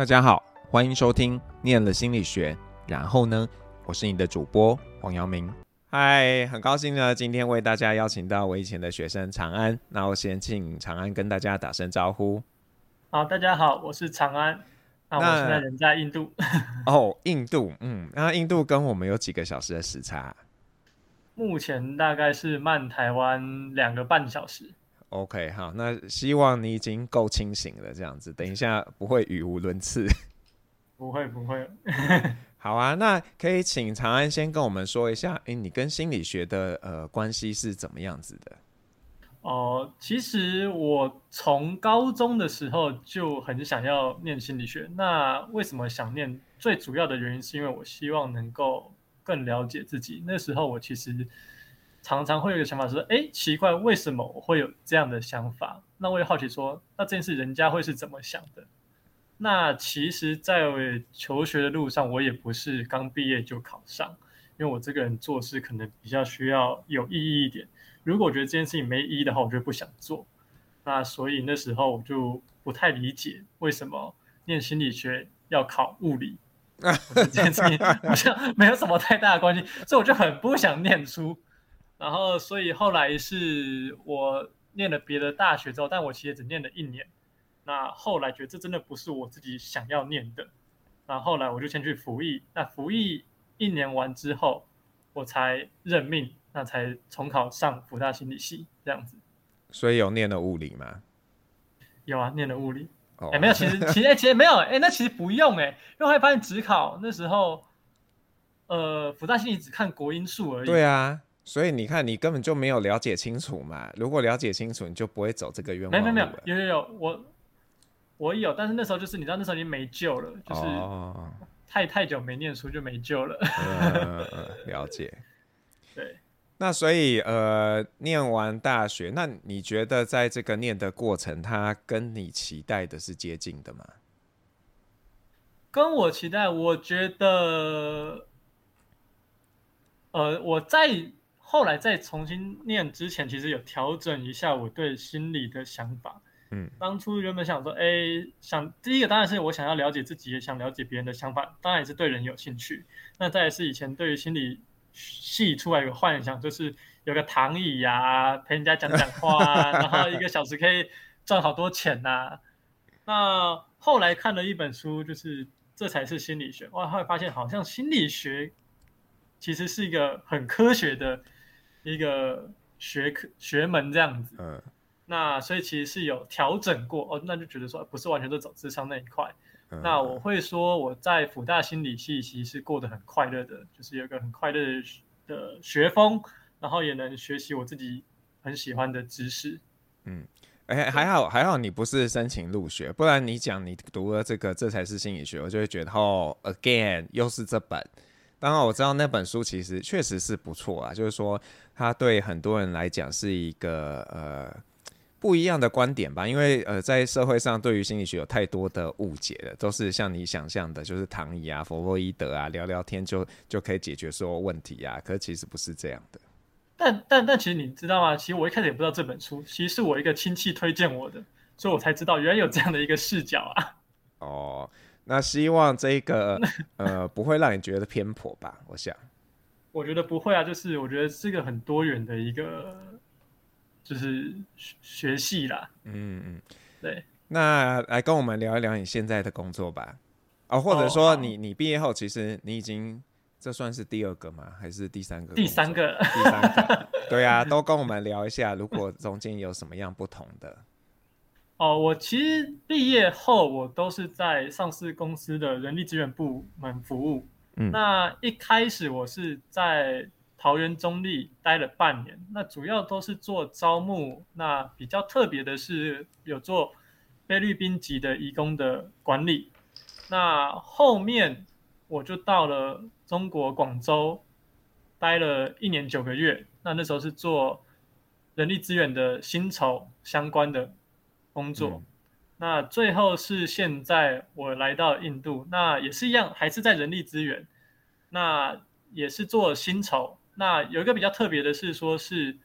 大家好，欢迎收听《念了心理学》，然后呢，我是你的主播黄阳明。嗨，很高兴呢，今天为大家邀请到我以前的学生长安。那我先请长安跟大家打声招呼。好，大家好，我是长安。那我现在人在印度。哦，印度，嗯，那印度跟我们有几个小时的时差？目前大概是慢台湾两个半小时。OK，好，那希望你已经够清醒了，这样子，等一下不会语无伦次。不会，不会。好啊，那可以请长安先跟我们说一下，诶，你跟心理学的呃关系是怎么样子的？哦、呃，其实我从高中的时候就很想要念心理学。那为什么想念？最主要的原因是因为我希望能够更了解自己。那时候我其实。常常会有一个想法说，哎，奇怪，为什么我会有这样的想法？那我也好奇说，那这件事人家会是怎么想的？那其实，在求学的路上，我也不是刚毕业就考上，因为我这个人做事可能比较需要有意义一点。如果我觉得这件事情没意义的话，我就不想做。那所以那时候我就不太理解为什么念心理学要考物理，这件事情好像没有什么太大的关系，所以我就很不想念书。然后，所以后来是我念了别的大学之后，但我其实只念了一年。那后来觉得这真的不是我自己想要念的。那后来我就先去服役。那服役一年完之后，我才任命，那才重考上福大心理系这样子。所以有念了物理吗？有啊，念了物理。哎、oh. 欸，没有，其实其实其实没有，哎，那其实不用哎，因为发现只考那时候，呃，福大心理只看国英数而已。对啊。所以你看，你根本就没有了解清楚嘛。如果了解清楚，你就不会走这个冤枉路了。没有没有有有有，我我有，但是那时候就是你知道，那时候已经没救了，就是太、oh. 太久没念书就没救了。嗯，了解。对。那所以呃，念完大学，那你觉得在这个念的过程，它跟你期待的是接近的吗？跟我期待，我觉得，呃，我在。后来再重新念之前，其实有调整一下我对心理的想法。嗯，当初原本想说，哎，想第一个当然是我想要了解自己，也想了解别人的想法，当然也是对人有兴趣。那再来是以前对于心理系出来有个幻想，就是有个躺椅呀，陪人家讲讲话啊，然后一个小时可以赚好多钱呐。那后来看了一本书，就是这才是心理学。哇，后来发现好像心理学其实是一个很科学的。一个学科学门这样子，嗯，那所以其实是有调整过哦，那就觉得说不是完全都走智商那一块，嗯。那我会说我在辅大心理系其实是过得很快乐的，就是有一个很快乐的学风，然后也能学习我自己很喜欢的知识。嗯，哎，还好还好你不是申请入学，不然你讲你读了这个这才是心理学，我就会觉得哦，again 又是这本。当然我知道那本书其实确实是不错啊，就是说它对很多人来讲是一个呃不一样的观点吧，因为呃在社会上对于心理学有太多的误解了，都是像你想象的，就是躺椅啊、弗洛伊德啊，聊聊天就就可以解决所有问题啊，可是其实不是这样的。但但但其实你知道吗？其实我一开始也不知道这本书，其实是我一个亲戚推荐我的，所以我才知道原来有这样的一个视角啊。哦。那希望这个 呃不会让你觉得偏颇吧？我想，我觉得不会啊，就是我觉得是个很多元的一个就是学系啦。嗯嗯，对。那来跟我们聊一聊你现在的工作吧。哦，或者说你你毕业后，其实你已经这算是第二个吗？还是第三个？第三个，第三个。对啊，都跟我们聊一下，如果中间有什么样不同的。哦，我其实毕业后，我都是在上市公司的人力资源部门服务。嗯，那一开始我是在桃园中立待了半年，那主要都是做招募。那比较特别的是有做菲律宾籍的移工的管理。那后面我就到了中国广州，待了一年九个月。那那时候是做人力资源的薪酬相关的。工作、嗯，那最后是现在我来到印度，那也是一样，还是在人力资源，那也是做薪酬。那有一个比较特别的是，说是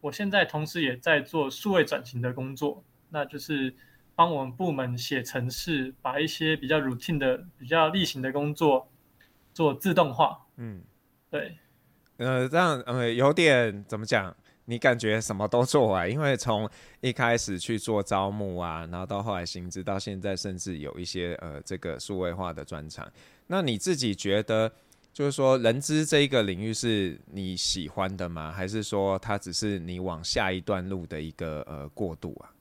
我现在同时也在做数位转型的工作，那就是帮我们部门写程式，把一些比较 routine 的、比较例行的工作做自动化。嗯，对。呃，这样呃有点怎么讲？你感觉什么都做啊？因为从一开始去做招募啊，然后到后来薪资，到现在甚至有一些呃这个数位化的专场。那你自己觉得，就是说人资这一个领域是你喜欢的吗？还是说它只是你往下一段路的一个呃过渡啊？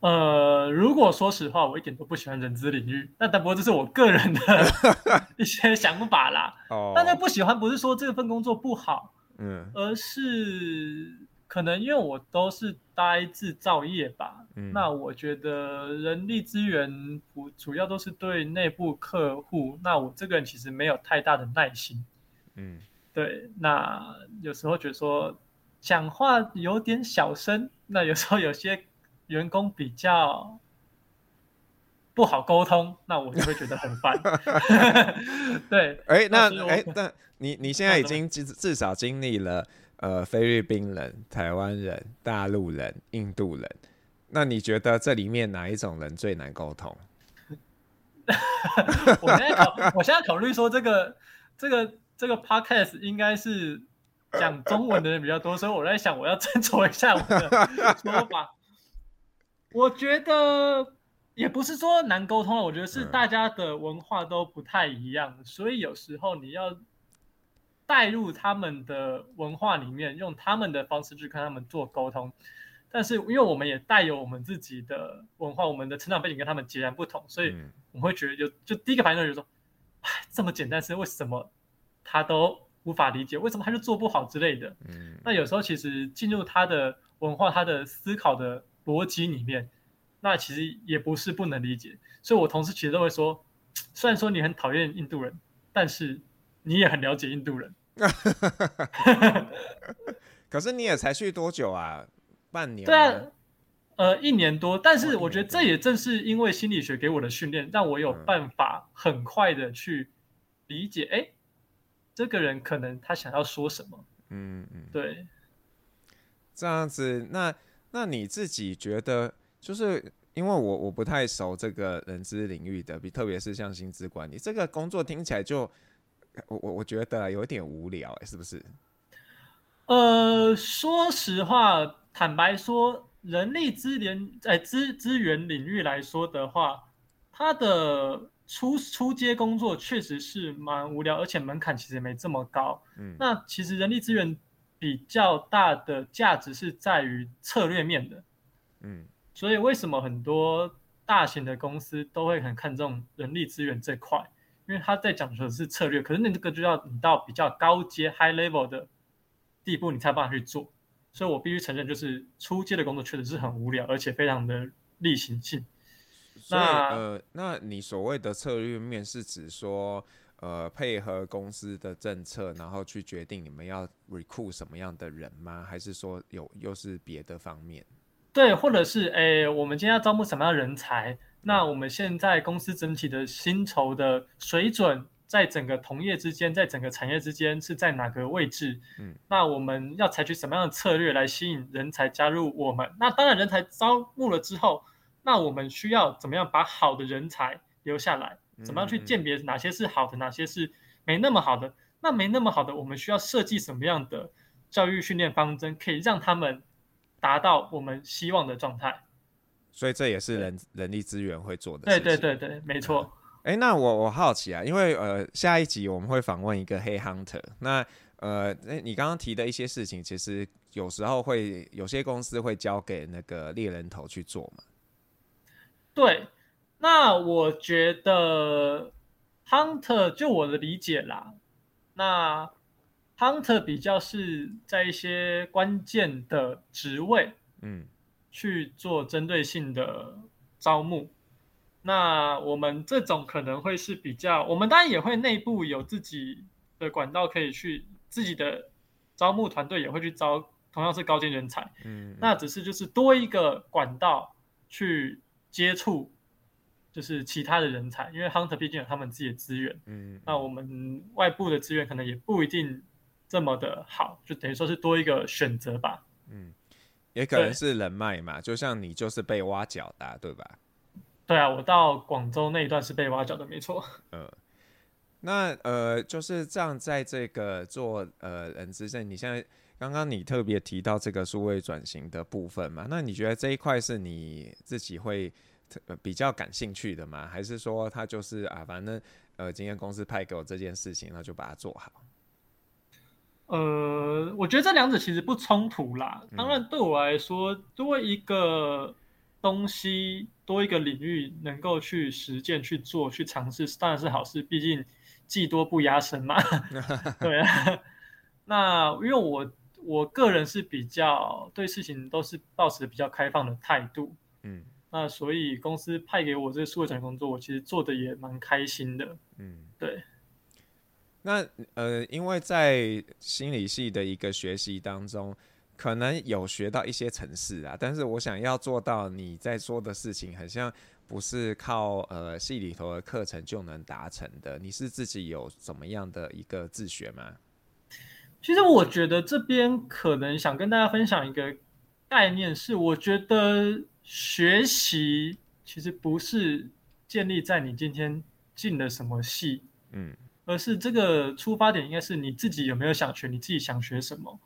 呃，如果说实话，我一点都不喜欢人资领域。那但不过这是我个人的 一些想法啦。哦，但是不喜欢不是说这份工作不好。嗯，而是可能因为我都是待制造业吧，嗯，那我觉得人力资源不主要都是对内部客户，那我这个人其实没有太大的耐心，嗯，对，那有时候觉得说讲话有点小声，那有时候有些员工比较不好沟通，那我就会觉得很烦。对，哎、欸，那哎、欸，那你你现在已经至至少经历了呃菲律宾人、台湾人、大陆人、印度人，那你觉得这里面哪一种人最难沟通？我现在考，我现在考虑说这个这个这个 podcast 应该是讲中文的人比较多，所以我在想我要斟酌一下我的说法。我觉得。也不是说难沟通了，我觉得是大家的文化都不太一样，嗯，所以有时候你要带入他们的文化里面，用他们的方式去跟他们做沟通。但是因为我们也带有我们自己的文化，我们的成长背景跟他们截然不同，所以我们会觉得有就第一个反应就是说，哎，这么简单是为什么他都无法理解，为什么他就做不好之类的。嗯，那有时候其实进入他的文化，他的思考的逻辑里面。那其实也不是不能理解，所以我同事其实都会说，虽然说你很讨厌印度人，但是你也很了解印度人。可是你也才去多久啊？半年？对啊，呃，一年多。但是我觉得这也正是因为心理学给我的训练，让我有办法很快的去理解，哎、嗯，这个人可能他想要说什么。嗯嗯，对。这样子，那那你自己觉得？就是因为我我不太熟这个人资领域的，比特别是像薪资管理这个工作听起来就我我我觉得有点无聊，欸，是不是？呃，说实话，坦白说，人力资源在资资源领域来说的话，它的初初阶工作确实是蛮无聊，而且门槛其实没这么高。嗯，那其实人力资源比较大的价值是在于策略面的。嗯。所以为什么很多大型的公司都会很看重人力资源这块？因为他在讲的是策略，可是那这个就要你到比较高阶 （high level） 的地步，你才办法去做。所以我必须承认，就是初阶的工作确实是很无聊，而且非常的例行性。那呃，那你所谓的策略面是指说，呃，配合公司的政策，然后去决定你们要 recruit 什么样的人吗？还是说有又是别的方面？对，或者是诶，我们今天要招募什么样的人才？那我们现在公司整体的薪酬的水准，在整个同业之间，在整个产业之间是在哪个位置？嗯，那我们要采取什么样的策略来吸引人才加入我们？那当然，人才招募了之后，那我们需要怎么样把好的人才留下来？怎么样去鉴别哪些是好的，哪些是没那么好的？那没那么好的，我们需要设计什么样的教育训练方针，可以让他们。达到我们希望的状态，所以这也是人人力资源会做的事情。对对对对，没错。哎、嗯，那我我好奇啊，因为呃下一集我们会访问一个黑 hunter，那呃你刚刚提的一些事情，其实有时候会有些公司会交给那个猎人头去做嘛。对，那我觉得 hunter 就我的理解啦，那。Hunter 比较是在一些关键的职位，嗯，去做针对性的招募。那我们这种可能会是比较，我们当然也会内部有自己的管道可以去，自己的招募团队也会去招，同样是高阶人才，嗯，那只是就是多一个管道去接触，就是其他的人才，因为 Hunter 毕竟有他们自己的资源，嗯，那我们外部的资源可能也不一定。这么的好，就等于说是多一个选择吧。嗯，也可能是人脉嘛，就像你就是被挖角的，对吧？对啊，我到广州那一段是被挖角的，没错。嗯，那呃就是这样，在这个做呃人资上，你现在刚刚你特别提到这个数位转型的部分嘛，那你觉得这一块是你自己会比较感兴趣的吗？还是说他就是啊，反正呃今天公司派给我这件事情，那就把它做好？呃，我觉得这两者其实不冲突啦。当然，对我来说，多一个东西，多一个领域，能够去实践、去做、去尝试，当然是好事。毕竟技多不压身嘛。对啊。那因为我我个人是比较对事情都是保持比较开放的态度。嗯。那所以公司派给我这个数位转型工作，我其实做的也蛮开心的。嗯。对。那呃，因为在心理系的一个学习当中，可能有学到一些程式啊，但是我想要做到你在说的事情，好像不是靠呃系里头的课程就能达成的。你是自己有怎么样的一个自学吗？其实我觉得这边可能想跟大家分享一个概念，是我觉得学习其实不是建立在你今天进了什么系，嗯。而是这个出发点应该是你自己有没有想学，你自己想学什么？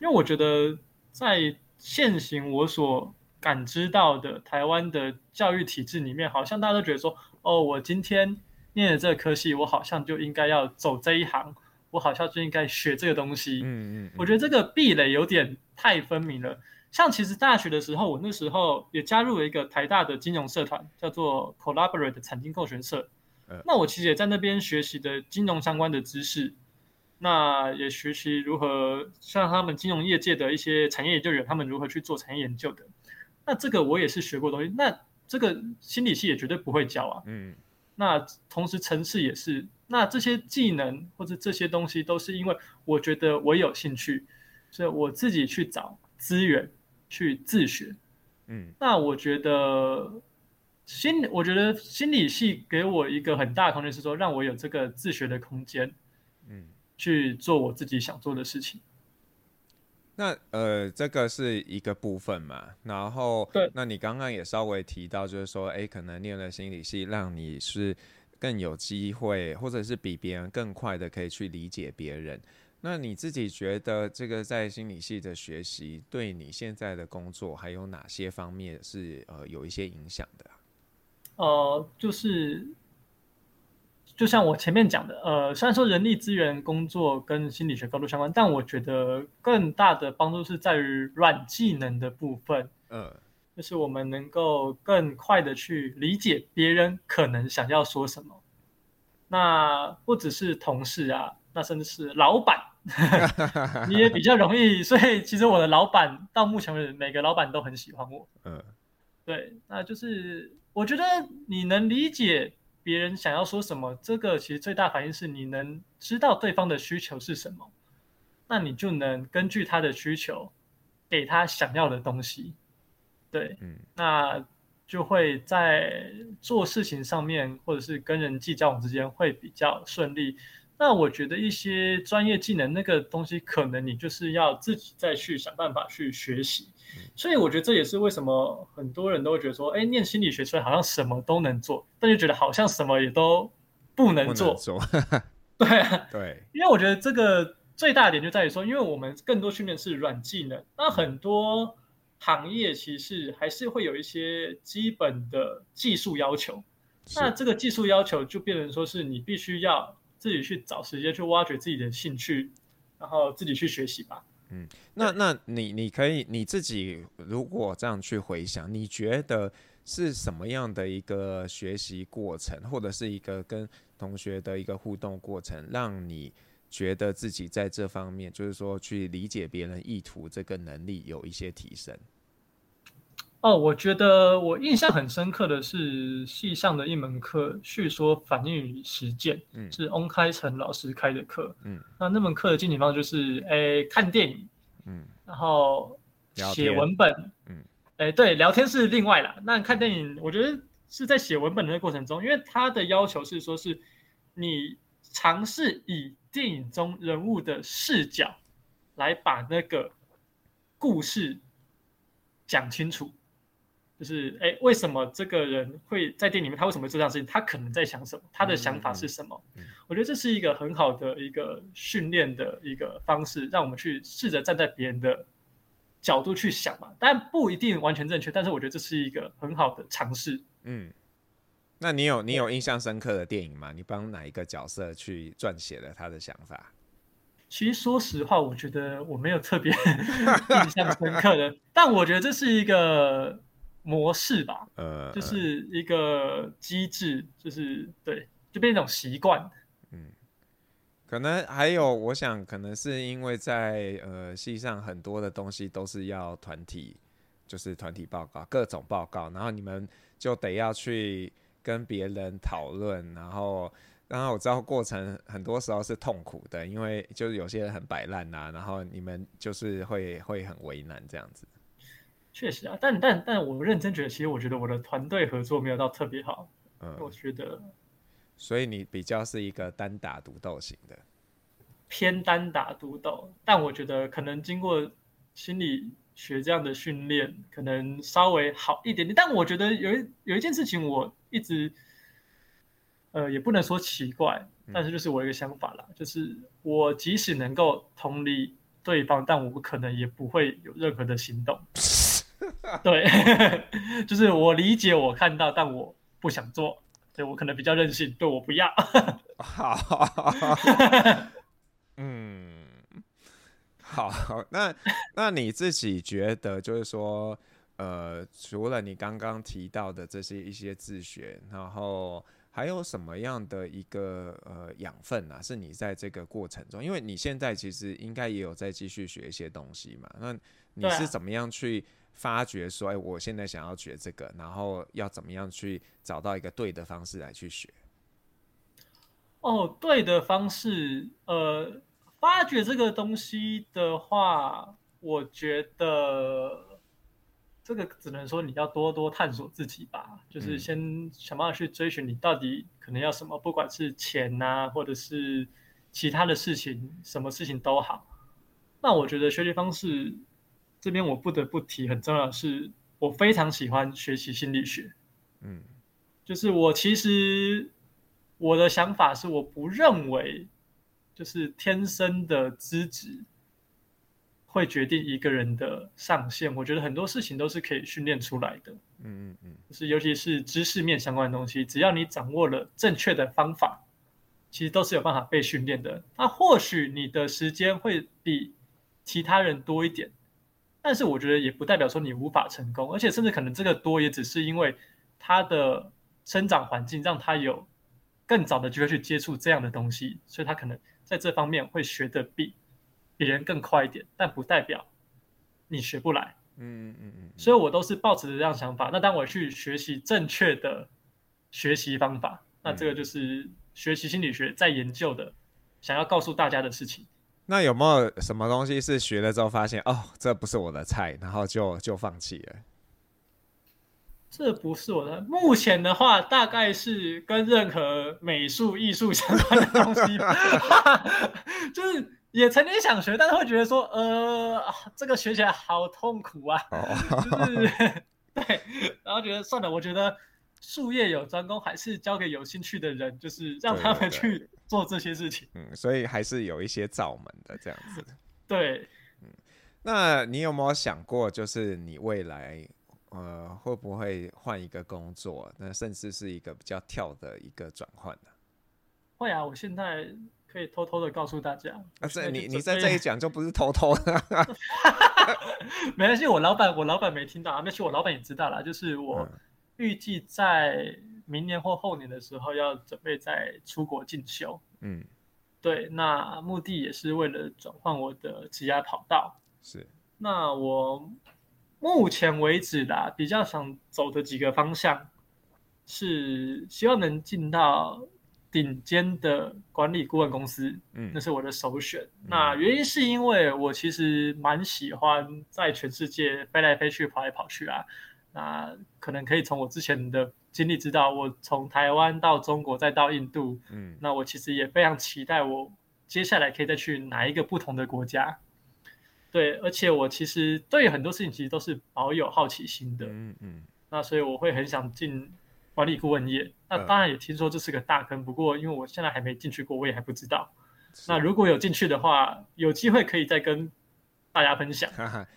因为我觉得在现行我所感知到的台湾的教育体制里面，好像大家都觉得说，哦，我今天念了这个科系，我好像就应该要走这一行，我好像就应该学这个东西。嗯嗯，我觉得这个壁垒有点太分明了。像其实大学的时候，我那时候也加入了一个台大的金融社团，叫做 Collaborate 产经共学社。那我其实也在那边学习的金融相关的知识，那也学习如何像他们金融业界的一些产业研究员，他们如何去做产业研究的。那这个我也是学过东西。那这个心理系也绝对不会教啊。嗯。那同时城市也是。那这些技能或者这些东西都是因为我觉得我有兴趣，所以我自己去找资源去自学。嗯。那我觉得。心，我觉得心理系给我一个很大的空间，是说让我有这个自学的空间，嗯，去做我自己想做的事情。那呃，这个是一个部分嘛。然后，对，那你刚刚也稍微提到，就是说，哎，可能念了心理系，让你是更有机会，或者是比别人更快的可以去理解别人。那你自己觉得，这个在心理系的学习，对你现在的工作还有哪些方面是呃有一些影响的？呃，就是，就像我前面讲的，呃，虽然说人力资源工作跟心理学高度相关，但我觉得更大的帮助是在于软技能的部分。嗯，就是我们能够更快的去理解别人可能想要说什么。那不只是同事啊，那甚至是老板，你也比较容易。所以其实我的老板到目前为止，每个老板都很喜欢我。嗯，对，那就是。我觉得你能理解别人想要说什么，这个其实最大反应是你能知道对方的需求是什么，那你就能根据他的需求给他想要的东西，对，嗯，那就会在做事情上面或者是跟人际交往之间会比较顺利。那我觉得一些专业技能那个东西，可能你就是要自己再去想办法去学习。所以我觉得这也是为什么很多人都会觉得说，哎，念心理学出来好像什么都能做，但就觉得好像什么也都不能做。对啊，对，因为我觉得这个最大的点就在于说，因为我们更多训练是软技能，那很多行业其实还是会有一些基本的技术要求。那这个技术要求就变成说是你必须要。自己去找时间去挖掘自己的兴趣，然后自己去学习吧。嗯，那那你你可以你自己如果这样去回想，你觉得是什么样的一个学习过程，或者是一个跟同学的一个互动过程，让你觉得自己在这方面，就是说去理解别人意图这个能力有一些提升？哦，我觉得我印象很深刻的是系上的一门课，叙说反应与实践，嗯，是翁开成老师开的课，嗯，那那门课的进行方式就是，诶，看电影，嗯，然后写文本，嗯，诶，对，聊天是另外啦。那看电影，我觉得是在写文本的过程中，因为他的要求是说，是你尝试以电影中人物的视角来把那个故事。讲清楚。就是哎，为什么这个人会在店里面？他为什么会做这样事情？他可能在想什么？他的想法是什么？嗯嗯嗯、我觉得这是一个很好的一个训练的一个方式，让我们去试着站在别人的角度去想嘛。但不一定完全正确，但是我觉得这是一个很好的尝试。嗯，那你有你有印象深刻的电影吗？你帮哪一个角色去撰写了他的想法？其实说实话，我觉得我没有特别 印象深刻的，但我觉得这是一个。模式吧，呃，就是一个机制，就是对，就变成一种习惯。嗯，可能还有，我想可能是因为在呃系上很多的东西都是要团体，就是团体报告，各种报告，然后你们就得要去跟别人讨论，然后，然后我知道过程很多时候是痛苦的，因为就是有些人很摆烂呐，然后你们就是会会很为难这样子。确实啊，但但但我认真觉得，其实我觉得我的团队合作没有到特别好。嗯，我觉得，所以你比较是一个单打独斗型的，偏单打独斗。但我觉得可能经过心理学这样的训练，可能稍微好一点点。但我觉得有一有一件事情，我一直，呃，也不能说奇怪，但是就是我一个想法啦，嗯，就是我即使能够同理对方，但我可能也不会有任何的行动。对，就是我理解，我看到，但我不想做，所以我可能比较任性，对我不要。好，嗯，好，那那你自己觉得，就是说，呃，除了你刚刚提到的这些一些自学，然后还有什么样的一个呃养分啊？是你在这个过程中，因为你现在其实应该也有在继续学一些东西嘛？那你是怎么样去？发掘说，哎，我现在想要学这个，然后要怎么样去找到一个对的方式来去学？哦，对的方式，呃，发掘这个东西的话，我觉得这个只能说你要多多探索自己吧，就是先想办法去追寻你到底可能要什么，不管是钱呐，或者是其他的事情，什么事情都好。那我觉得学习方式。这边我不得不提，很重要的是，我非常喜欢学习心理学。嗯，就是我其实我的想法是，我不认为就是天生的资质会决定一个人的上限。我觉得很多事情都是可以训练出来的。嗯嗯嗯，就是尤其是知识面相关的东西，只要你掌握了正确的方法，其实都是有办法被训练的。那或许你的时间会比其他人多一点。但是我觉得也不代表说你无法成功，而且甚至可能这个多也只是因为他的生长环境让他有更早的机会去接触这样的东西，所以他可能在这方面会学的比别人更快一点，但不代表你学不来。嗯嗯嗯嗯。所以我都是抱持着这样想法。那当我去学习正确的学习方法，那这个就是学习心理学在研究的，想要告诉大家的事情。那有没有什么东西是学了之后发现哦，这不是我的菜，然后就就放弃了？这不是我的。目前的话，大概是跟任何美术、艺术相关的东西吧，就是也曾经想学，但是会觉得说，呃，这个学起来好痛苦啊，就是对，然后觉得算了，我觉得。术业有专攻，还是交给有兴趣的人，就是让他们去做这些事情。嗯，所以还是有一些罩门的这样子。对，嗯，那你有没有想过，就是你未来呃会不会换一个工作？那甚至是一个比较跳的一个转换呢？会啊，我现在可以偷偷的告诉大家。啊，这你你在这一讲就不是偷偷的。没关系，我老板我老板没听到啊，没事，我老板也知道了，就是我。嗯预计在明年或后年的时候要准备再出国进修，嗯，对，那目的也是为了转换我的职业跑道。是，那我目前为止啦，比较想走的几个方向是希望能进到顶尖的管理顾问公司，嗯，那是我的首选。嗯，那原因是因为我其实蛮喜欢在全世界飞来飞去、跑来跑去啊。那可能可以从我之前的经历知道，我从台湾到中国再到印度，嗯，那我其实也非常期待我接下来可以再去哪一个不同的国家。对，而且我其实对很多事情其实都是保有好奇心的。嗯嗯。那所以我会很想进管理顾问业。那当然也听说这是个大坑，不过因为我现在还没进去过，我也还不知道。那如果有进去的话，有机会可以再跟大家分享。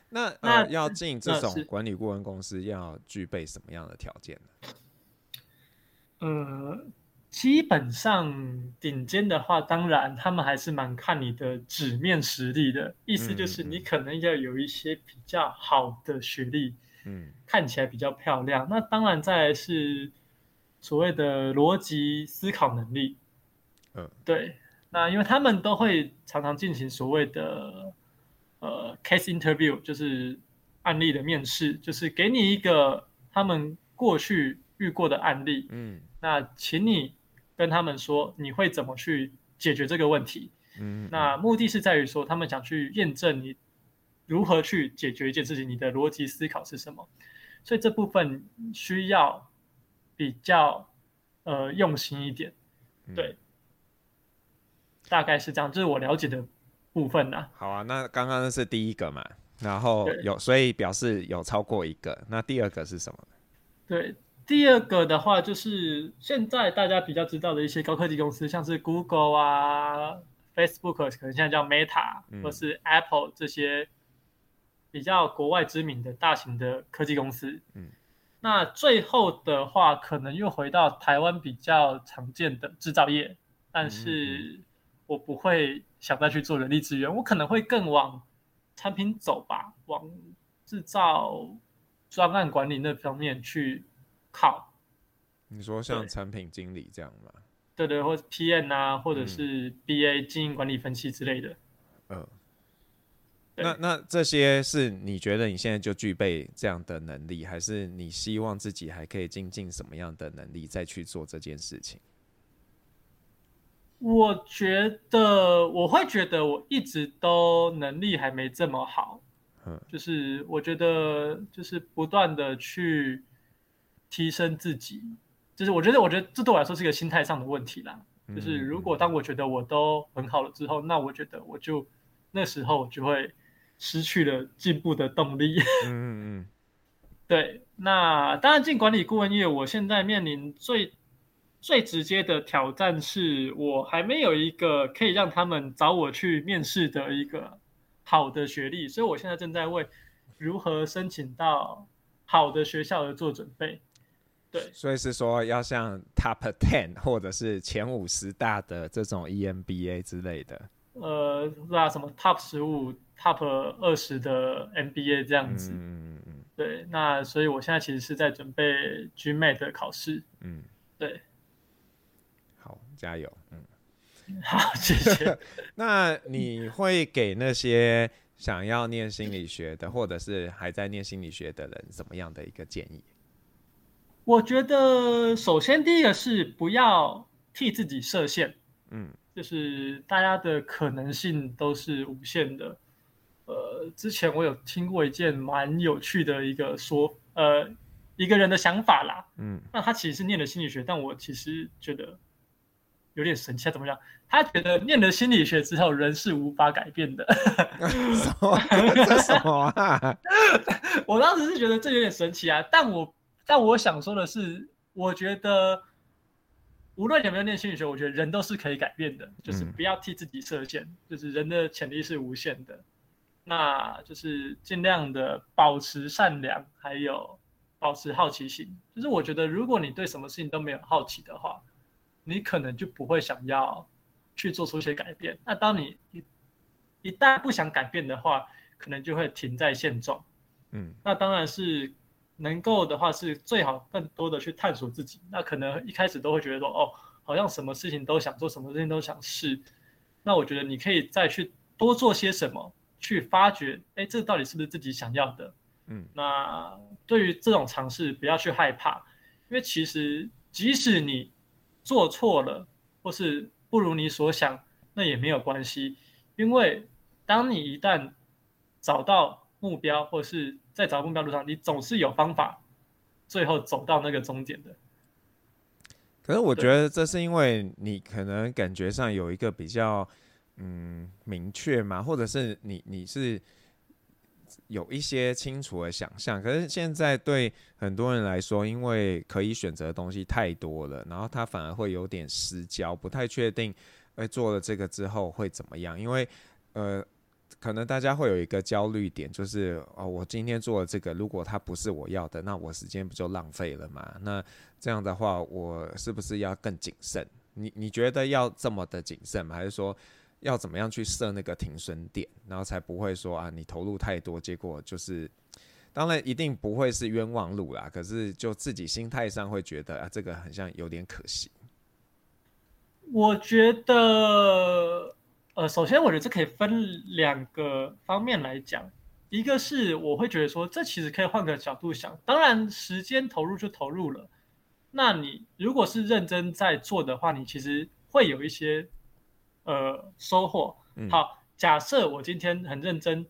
那那、呃、要进这种管理顾问公司，要具备什么样的条件呢？呃。基本上顶尖的话，当然他们还是蛮看你的纸面实力的。意思就是你可能要有一些比较好的学历，嗯，看起来比较漂亮。那当然再来是所谓的逻辑思考能力，嗯，对。那因为他们都会常常进行所谓的呃 case interview，就是案例的面试，就是给你一个他们过去遇过的案例，嗯，那请你。跟他们说你会怎么去解决这个问题，嗯，那目的是在于说他们想去验证你如何去解决一件事情，你的逻辑思考是什么，所以这部分需要比较呃用心一点，对，大概是这样，这是我了解的部分啊。好啊，那刚刚是第一个嘛，然后有所以表示有超过一个，那第二个是什么？对。第二个的话，就是现在大家比较知道的一些高科技公司，像是 Google 啊、Facebook，可能现在叫 Meta，或是 Apple 这些比较国外知名的大型的科技公司。嗯，那最后的话，可能又回到台湾比较常见的制造业，但是我不会想再去做人力资源，我可能会更往产品走吧，往制造专案管理那方面去。靠，你说像产品经理这样吗？对对，或者 PM 啊，或者是 BA 经营管理分析之类的。嗯、呃，那那这些是你觉得你现在就具备这样的能力，还是你希望自己还可以精进什么样的能力再去做这件事情？我觉得我会觉得我一直都能力还没这么好。嗯，就是我觉得就是不断的去。提升自己，就是我觉得，我觉得这对我来说是一个心态上的问题啦。就是如果当我觉得我都很好了之后，那我觉得我就那时候我就会失去了进步的动力。嗯嗯，对。那当然进管理顾问业，我现在面临最最直接的挑战是我还没有一个可以让他们找我去面试的一个好的学历，所以我现在正在为如何申请到好的学校而做准备。对，所以是说要像 Top Ten 或者是前五十大的这种 EMBA 之类的，呃，那什么 Top 十五、Top 二十的 MBA 这样子。嗯嗯。对，那所以我现在其实是在准备 GMAT 的考试。嗯，对。好，加油。嗯，好，谢谢。那你会给那些想要念心理学的，或者是还在念心理学的人，怎么样的一个建议？我觉得，首先第一个是不要替自己设限，嗯，就是大家的可能性都是无限的。呃，之前我有听过一件蛮有趣的一个说，呃，一个人的想法啦，嗯，那他其实是念了心理学，但我其实觉得有点神奇，他怎么样？他觉得念了心理学之后，人是无法改变的。什么？什么啊？我当时是觉得这有点神奇啊，但我。但我想说的是，我觉得无论有没有念心理学，我觉得人都是可以改变的，就是不要替自己设限，就是人的潜力是无限的，那就是尽量的保持善良，还有保持好奇心。就是我觉得，如果你对什么事情都没有好奇的话，你可能就不会想要去做出一些改变。那当你一一旦不想改变的话，可能就会停在现状。嗯，那当然是。能够的话是最好更多的去探索自己。那可能一开始都会觉得说，哦，好像什么事情都想做，什么事情都想试。那我觉得你可以再去多做些什么，去发掘，哎，这到底是不是自己想要的？嗯，那对于这种尝试，不要去害怕，因为其实即使你做错了，或是不如你所想，那也没有关系，因为当你一旦找到目标，或是在找目标路上，你总是有方法，最后走到那个终点的。可是我觉得这是因为你可能感觉上有一个比较嗯明确嘛，或者是你你是有一些清楚的想象。可是现在对很多人来说，因为可以选择的东西太多了，然后他反而会有点失焦，不太确定，哎，做了这个之后会怎么样？因为，呃。可能大家会有一个焦虑点，就是哦，我今天做了这个，如果它不是我要的，那我时间不就浪费了吗？那这样的话，我是不是要更谨慎？你你觉得要这么的谨慎吗？还是说要怎么样去设那个停损点，然后才不会说啊，你投入太多，结果就是，当然一定不会是冤枉路啦。可是就自己心态上会觉得啊，这个好像有点可惜。我觉得。呃，首先我觉得这可以分两个方面来讲，一个是我会觉得说，这其实可以换个角度想，当然时间投入就投入了，那你如果是认真在做的话，你其实会有一些呃收获。好，假设我今天很认真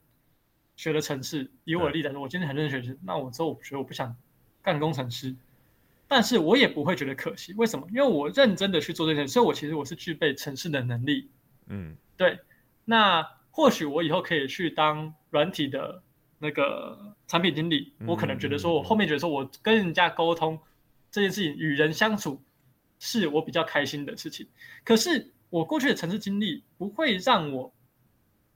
学了程式，以我的例子来说，我今天很认真学程式，那我之后我觉得我不想干工程师，但是我也不会觉得可惜，为什么？因为我认真的去做这件事，所以我其实我是具备程式的能力，嗯。对，那或许我以后可以去当软体的那个产品经理。我可能觉得说，我后面觉得说我跟人家沟通这件事情，与人相处是我比较开心的事情。可是我过去的城市经历不会让我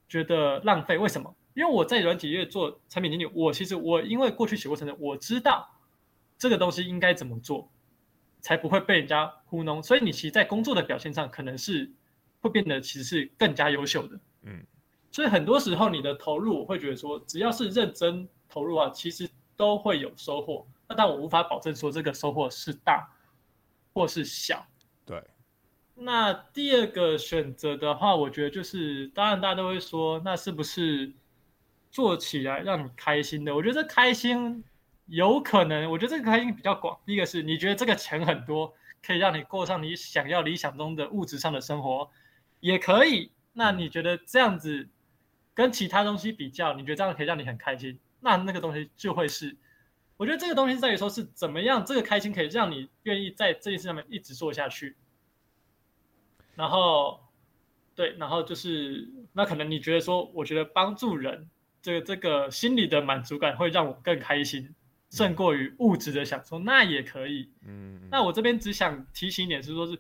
觉得浪费。为什么？因为我在软体业做产品经理，我其实我因为过去写过程的，我知道这个东西应该怎么做，才不会被人家糊弄。所以你其实，在工作的表现上，可能是。会变得其实是更加优秀的，嗯，所以很多时候你的投入，我会觉得说，只要是认真投入啊，其实都会有收获。那但我无法保证说这个收获是大或是小。对。那第二个选择的话，我觉得就是，当然大家都会说，那是不是做起来让你开心的？我觉得这开心有可能，我觉得这个开心比较广。第一个是你觉得这个钱很多，可以让你过上你想要理想中的物质上的生活。也可以，那你觉得这样子跟其他东西比较，你觉得这样可以让你很开心？那那个东西就会是，我觉得这个东西在于说是怎么样，这个开心可以让你愿意在这件事上面一直做下去。然后，对，然后就是那可能你觉得说，我觉得帮助人，这个这个心理的满足感会让我更开心，胜过于物质的享受，那也可以。嗯，那我这边只想提醒一点是说，是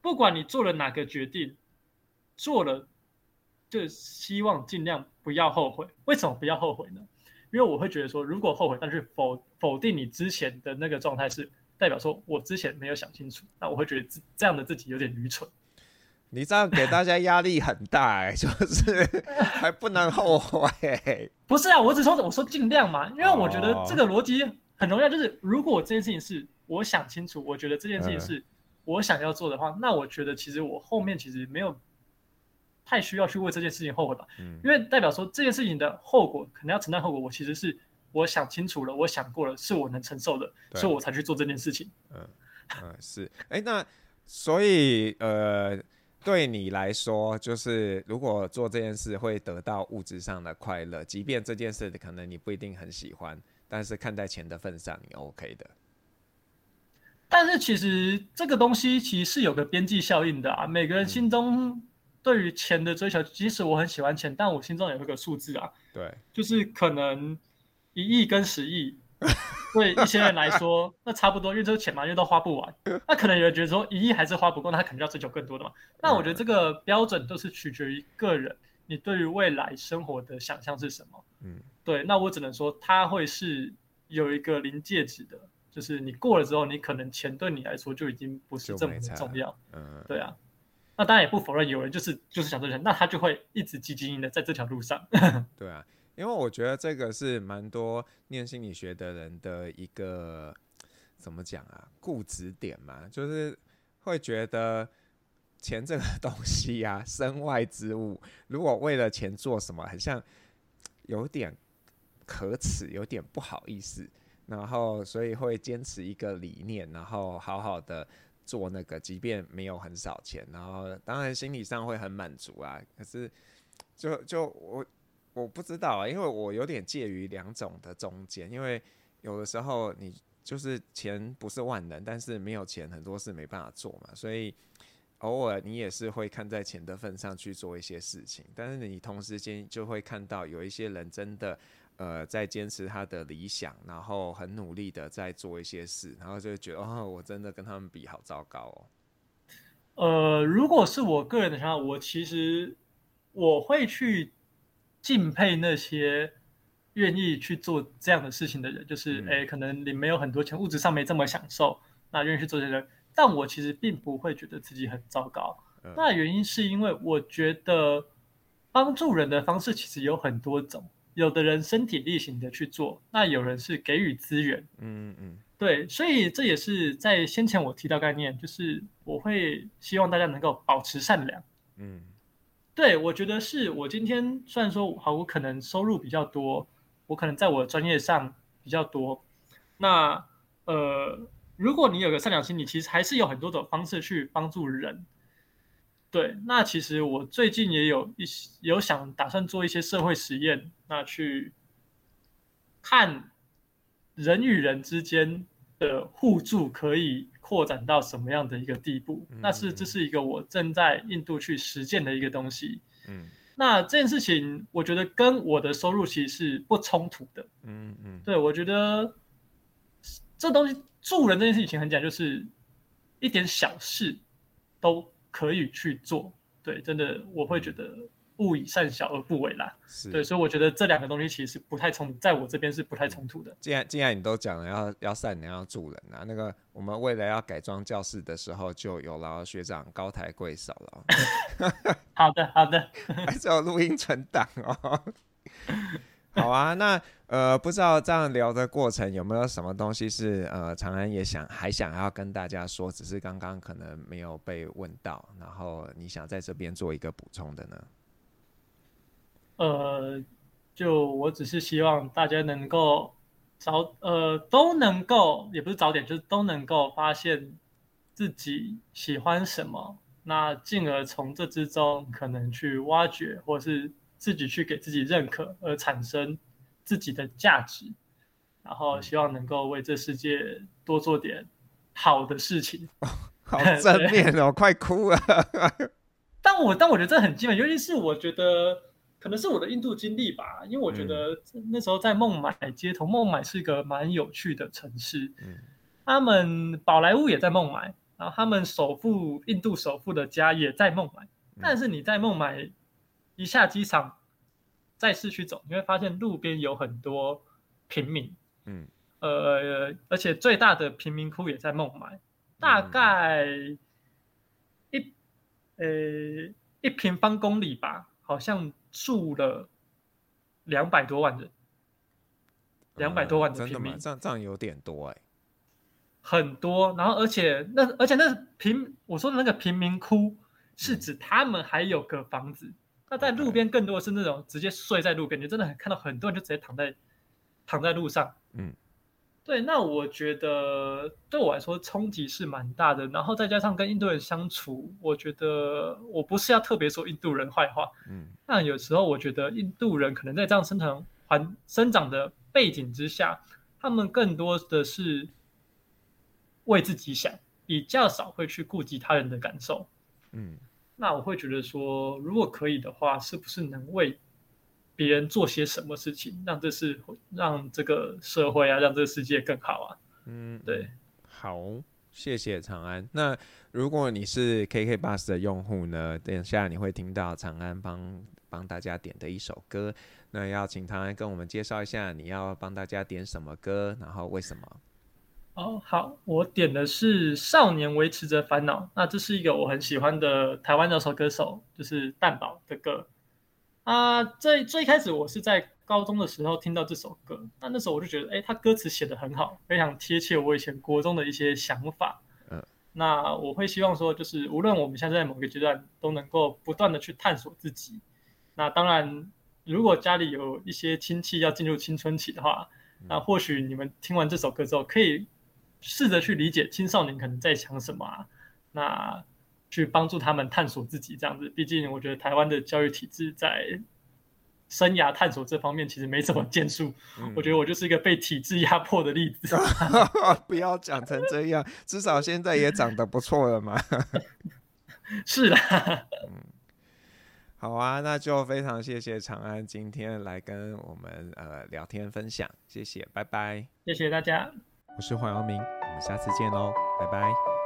不管你做了哪个决定。做了，就希望尽量不要后悔。为什么不要后悔呢？因为我会觉得说，如果后悔，但是否否定你之前的那个状态，是代表说我之前没有想清楚。那我会觉得这这样的自己有点愚蠢。你这样给大家压力很大 就是还不能后悔、欸。不是啊，我只说我说尽量嘛，因为我觉得这个逻辑很重要。就是如果这件事情是我想清楚，我觉得这件事情是我想要做的话，嗯、那我觉得其实我后面其实没有。太需要去为这件事情后悔吧，嗯，因为代表说这件事情的后果可能要承担后果，我其实是我想清楚了，我想过了，是我能承受的，所以我才去做这件事情。嗯嗯，是，哎，那所以呃，对你来说，就是如果做这件事会得到物质上的快乐，即便这件事可能你不一定很喜欢，但是看在钱的份上，你 OK 的。但是其实这个东西其实是有个边际效应的啊，每个人心中、嗯。对于钱的追求，即使我很喜欢钱，但我心中有一个数字啊，对，就是可能一亿跟十亿，对一些人来说，那差不多，因为这个钱嘛，因为都花不完。那可能有人觉得说一亿还是花不够，那他肯定要追求更多的嘛。那我觉得这个标准都是取决于个人，你对于未来生活的想象是什么？嗯，对。那我只能说，它会是有一个临界值的，就是你过了之后，你可能钱对你来说就已经不是这么重要。嗯，对啊。那当然也不否认有人就是就是想赚钱，那他就会一直积极的在这条路上。对啊，因为我觉得这个是蛮多念心理学的人的一个怎么讲啊，固执点嘛，就是会觉得钱这个 东西啊，身外之物，如果为了钱做什么，好像有点可耻，有点不好意思，然后所以会坚持一个理念，然后好好的。做那个，即便没有很少钱，然后当然心理上会很满足啊。可是就，就就我我不知道啊，因为我有点介于两种的中间。因为有的时候你就是钱不是万能，但是没有钱很多事没办法做嘛。所以偶尔你也是会看在钱的份上去做一些事情。但是你同时间就会看到有一些人真的呃在坚持他的理想，然后很努力的在做一些事，然后就觉得哦，我真的跟他们比好糟糕哦。呃，如果是我个人的想法，我其实我会去敬佩那些愿意去做这样的事情的人，就是哎、嗯，可能你没有很多钱，物质上没这么享受，那愿意去做这些人，但我其实并不会觉得自己很糟糕。嗯、那原因是因为我觉得帮助人的方式其实有很多种，有的人身体力行的去做，那有人是给予资源。嗯嗯。对，所以这也是在先前我提到概念，就是我会希望大家能够保持善良。嗯，对，我觉得是我今天虽然说好，我可能收入比较多，我可能在我的专业上比较多，那呃，如果你有个善良心，你其实还是有很多种方式去帮助人。对，那其实我最近也有一些有想打算做一些社会实验，那去看。人与人之间的互助可以扩展到什么样的一个地步？嗯、那是这是一个我正在印度去实践的一个东西。嗯，那这件事情我觉得跟我的收入其实是不冲突的。嗯嗯，对，我觉得这东西助人这件事情很简单，就是一点小事都可以去做。对，真的我会觉得。勿以善小而不为啦，是对，所以我觉得这两个东西其实不太冲，在我这边是不太冲突的。既然既然你都讲了要要善良要助人啊，那个我们为了要改装教室的时候，就有劳学长高抬贵手了。好的好的，还是有录音存档哦。好啊，那呃不知道这样聊的过程有没有什么东西是呃长安也想还想要跟大家说，只是刚刚可能没有被问到，然后你想在这边做一个补充的呢？呃，就我只是希望大家能够早呃都能够，也不是早点，就是都能够发现自己喜欢什么，那进而从这之中可能去挖掘，或是自己去给自己认可，而产生自己的价值，然后希望能够为这世界多做点好的事情。哦、好正面哦，快哭了。但我但我觉得这很基本，尤其是我觉得。可能是我的印度经历吧，因为我觉得那时候在孟买街头，孟买是一个蛮有趣的城市。嗯，他们宝莱坞也在孟买，然后他们首富印度首富的家也在孟买。但是你在孟买一下机场，在市区走，你会发现路边有很多平民。嗯，呃，而且最大的贫民窟也在孟买，大概一呃一平方公里吧，好像。住了两百多万人，两百多万的平民，这样这样有点多哎，很多。然后而且那而且那平我说的那个贫民窟是指他们还有个房子，那在路边更多的是那种直接睡在路边，你真的很看到很多人就直接躺在躺在路上，嗯。对，那我觉得对我来说冲击是蛮大的，然后再加上跟印度人相处，我觉得我不是要特别说印度人坏话，嗯，但有时候我觉得印度人可能在这样生长环生长的背景之下，他们更多的是为自己想，比较少会去顾及他人的感受，嗯，那我会觉得说，如果可以的话，是不是能为别人做些什么事情，让这是让这个社会啊，让这个世界更好啊。嗯，对。好，谢谢长安。那如果你是 KK Bus 的用户呢？等一下你会听到长安帮帮大家点的一首歌。那要请长安跟我们介绍一下，你要帮大家点什么歌，然后为什么？哦，好，我点的是《少年维持着烦恼》。那这是一个我很喜欢的台湾饶舌歌手，就是蛋宝的歌。啊，最最开始我是在高中的时候听到这首歌，那那时候我就觉得，哎，他歌词写得很好，非常贴切我以前国中的一些想法。嗯，那我会希望说，就是无论我们现在在某个阶段，都能够不断的去探索自己。那当然，如果家里有一些亲戚要进入青春期的话，那或许你们听完这首歌之后，可以试着去理解青少年可能在想什么啊。那。去帮助他们探索自己，这样子。毕竟，我觉得台湾的教育体制在生涯探索这方面其实没什么建树。嗯、我觉得我就是一个被体制压迫的例子。不要讲成这样，至少现在也长得不错了嘛。是的。好啊，那就非常谢谢长安今天来跟我们呃聊天分享，谢谢，拜拜，谢谢大家，我是黄耀明，我们下次见喽，拜拜。